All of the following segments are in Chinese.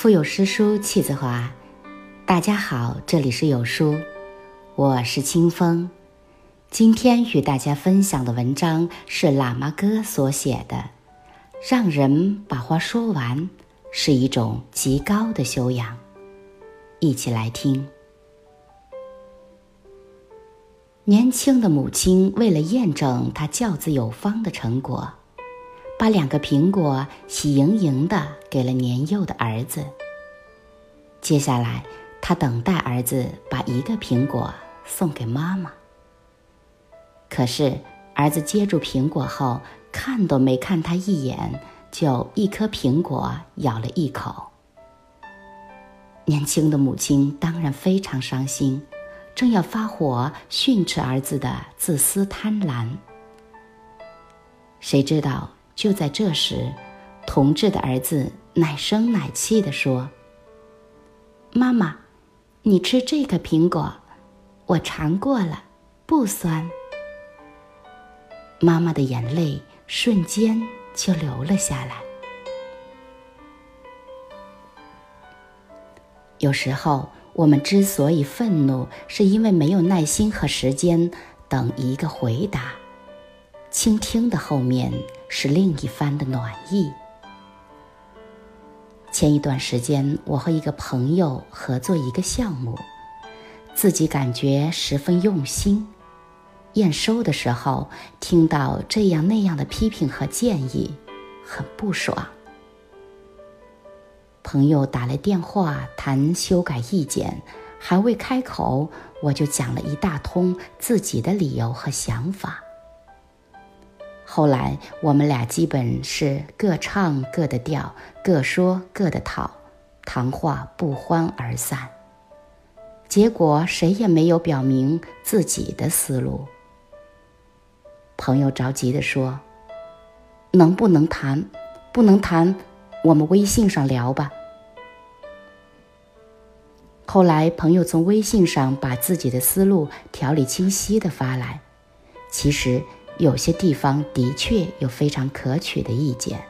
腹有诗书气自华。大家好，这里是有书，我是清风。今天与大家分享的文章是喇嘛哥所写的。让人把话说完，是一种极高的修养。一起来听。年轻的母亲为了验证她教子有方的成果。把两个苹果喜盈盈的给了年幼的儿子。接下来，他等待儿子把一个苹果送给妈妈。可是，儿子接住苹果后，看都没看他一眼，就一颗苹果咬了一口。年轻的母亲当然非常伤心，正要发火训斥儿子的自私贪婪，谁知道？就在这时，同志的儿子奶声奶气地说：“妈妈，你吃这个苹果，我尝过了，不酸。”妈妈的眼泪瞬间就流了下来。有时候，我们之所以愤怒，是因为没有耐心和时间等一个回答。倾听的后面是另一番的暖意。前一段时间，我和一个朋友合作一个项目，自己感觉十分用心。验收的时候，听到这样那样的批评和建议，很不爽。朋友打来电话谈修改意见，还未开口，我就讲了一大通自己的理由和想法。后来我们俩基本是各唱各的调，各说各的套，谈话不欢而散。结果谁也没有表明自己的思路。朋友着急地说：“能不能谈？不能谈，我们微信上聊吧。”后来朋友从微信上把自己的思路条理清晰地发来，其实。有些地方的确有非常可取的意见，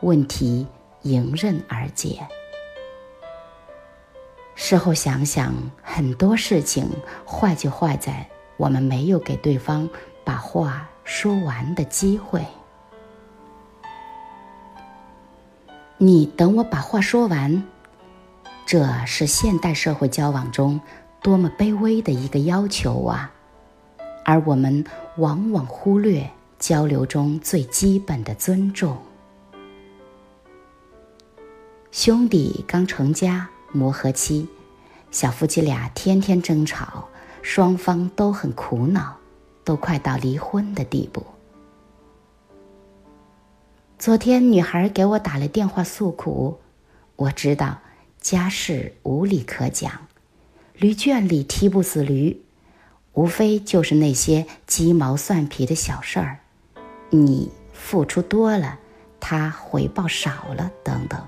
问题迎刃而解。事后想想，很多事情坏就坏在我们没有给对方把话说完的机会。你等我把话说完，这是现代社会交往中多么卑微的一个要求啊！而我们往往忽略交流中最基本的尊重。兄弟刚成家，磨合期，小夫妻俩天天争吵，双方都很苦恼，都快到离婚的地步。昨天女孩给我打了电话诉苦，我知道家事无理可讲，驴圈里踢不死驴。无非就是那些鸡毛蒜皮的小事儿，你付出多了，他回报少了，等等。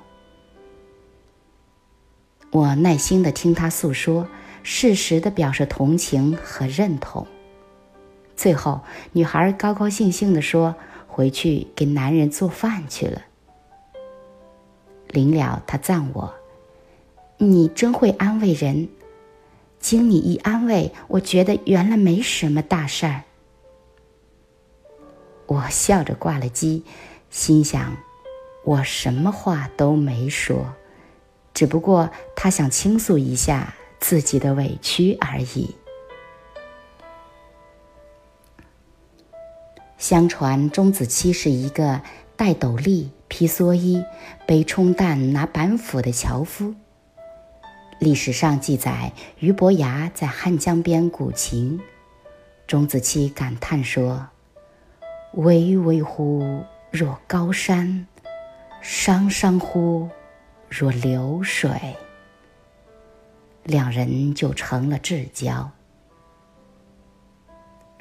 我耐心的听他诉说，适时的表示同情和认同。最后，女孩高高兴兴的说：“回去给男人做饭去了。”临了，她赞我：“你真会安慰人。”经你一安慰，我觉得原来没什么大事儿。我笑着挂了机，心想：我什么话都没说，只不过他想倾诉一下自己的委屈而已。相传钟子期是一个戴斗笠、披蓑衣、背冲担、拿板斧的樵夫。历史上记载，俞伯牙在汉江边鼓琴，钟子期感叹说：“巍巍乎若高山，汤汤乎若流水。”两人就成了至交。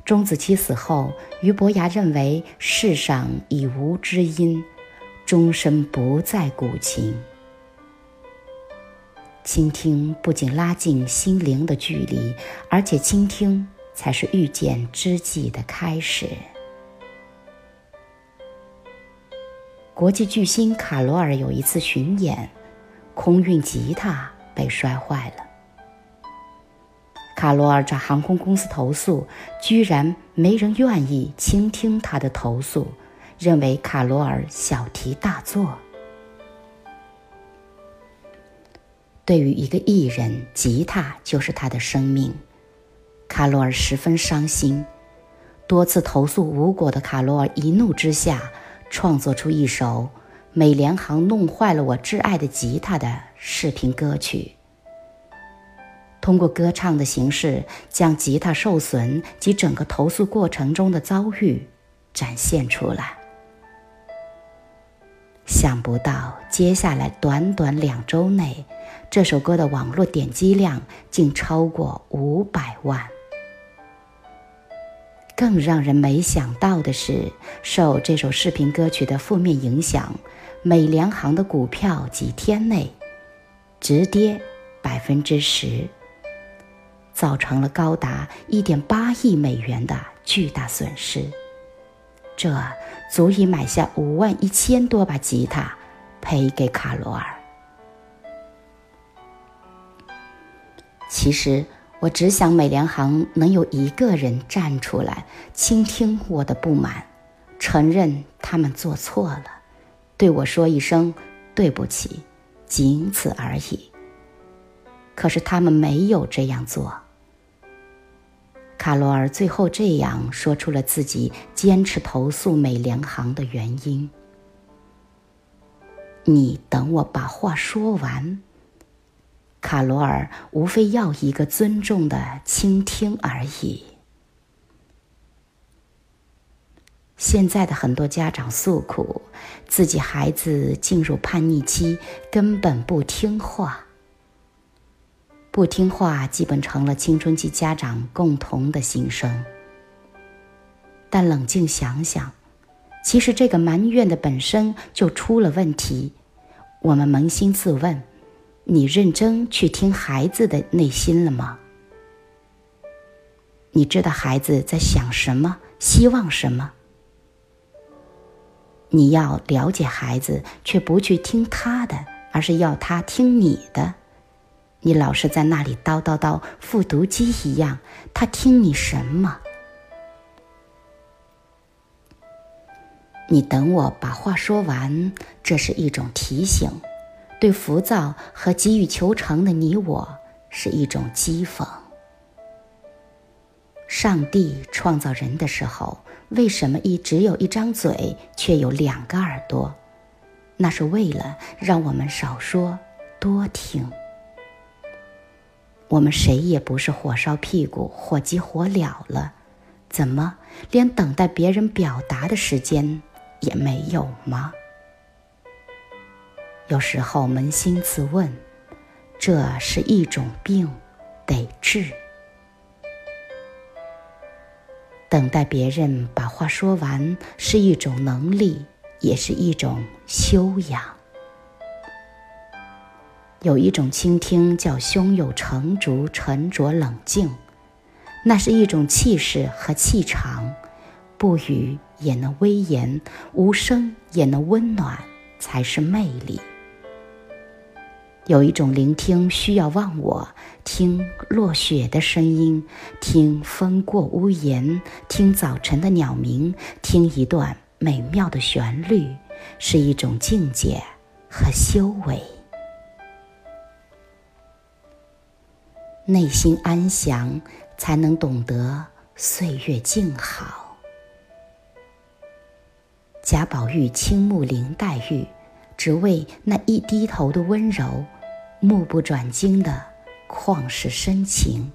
钟子期死后，俞伯牙认为世上已无知音，终身不再鼓琴。倾听不仅拉近心灵的距离，而且倾听才是遇见知己的开始。国际巨星卡罗尔有一次巡演，空运吉他被摔坏了。卡罗尔找航空公司投诉，居然没人愿意倾听他的投诉，认为卡罗尔小题大做。对于一个艺人，吉他就是他的生命。卡罗尔十分伤心，多次投诉无果的卡罗尔一怒之下，创作出一首《美联航弄坏了我挚爱的吉他》的视频歌曲。通过歌唱的形式，将吉他受损及整个投诉过程中的遭遇展现出来。想不到，接下来短短两周内。这首歌的网络点击量竟超过五百万。更让人没想到的是，受这首视频歌曲的负面影响，美联航的股票几天内直跌百分之十，造成了高达一点八亿美元的巨大损失。这足以买下五万一千多把吉他赔给卡罗尔。其实，我只想美联航能有一个人站出来，倾听我的不满，承认他们做错了，对我说一声对不起，仅此而已。可是他们没有这样做。卡罗尔最后这样说出了自己坚持投诉美联航的原因：“你等我把话说完。”卡罗尔无非要一个尊重的倾听而已。现在的很多家长诉苦，自己孩子进入叛逆期，根本不听话。不听话基本成了青春期家长共同的心声。但冷静想想，其实这个埋怨的本身就出了问题。我们扪心自问。你认真去听孩子的内心了吗？你知道孩子在想什么，希望什么？你要了解孩子，却不去听他的，而是要他听你的。你老是在那里叨叨叨，复读机一样，他听你什么？你等我把话说完，这是一种提醒。对浮躁和急于求成的你我是一种讥讽。上帝创造人的时候，为什么一只有一张嘴，却有两个耳朵？那是为了让我们少说多听。我们谁也不是火烧屁股、火急火燎了，怎么连等待别人表达的时间也没有吗？有时候扪心自问，这是一种病，得治。等待别人把话说完是一种能力，也是一种修养。有一种倾听叫胸有成竹、沉着冷静，那是一种气势和气场，不语也能威严，无声也能温暖，才是魅力。有一种聆听需要忘我，听落雪的声音，听风过屋檐，听早晨的鸟鸣，听一段美妙的旋律，是一种境界和修为。内心安详，才能懂得岁月静好。贾宝玉倾慕林黛玉，只为那一低头的温柔。目不转睛的旷世深情，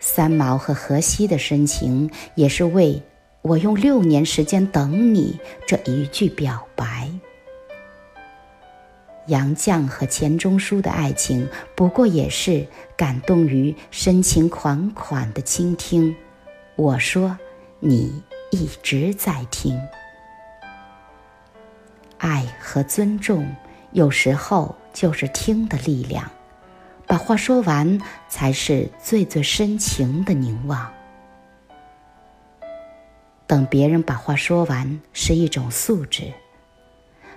三毛和荷西的深情，也是为我用六年时间等你这一句表白。杨绛和钱钟书的爱情，不过也是感动于深情款款的倾听。我说，你一直在听，爱和尊重。有时候就是听的力量，把话说完才是最最深情的凝望。等别人把话说完是一种素质，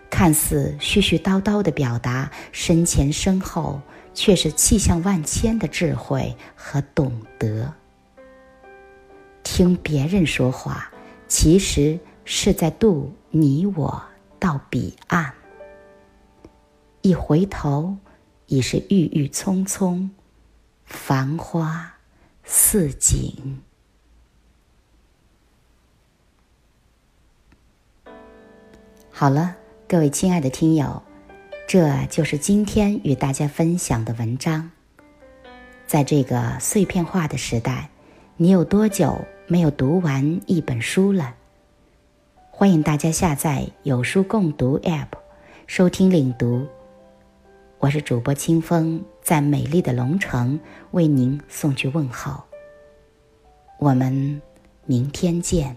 看似絮絮叨叨的表达，深前深后，却是气象万千的智慧和懂得。听别人说话，其实是在渡你我到彼岸。一回头，已是郁郁葱葱，繁花似锦。好了，各位亲爱的听友，这就是今天与大家分享的文章。在这个碎片化的时代，你有多久没有读完一本书了？欢迎大家下载有书共读 App，收听领读。我是主播清风，在美丽的龙城为您送去问候。我们明天见。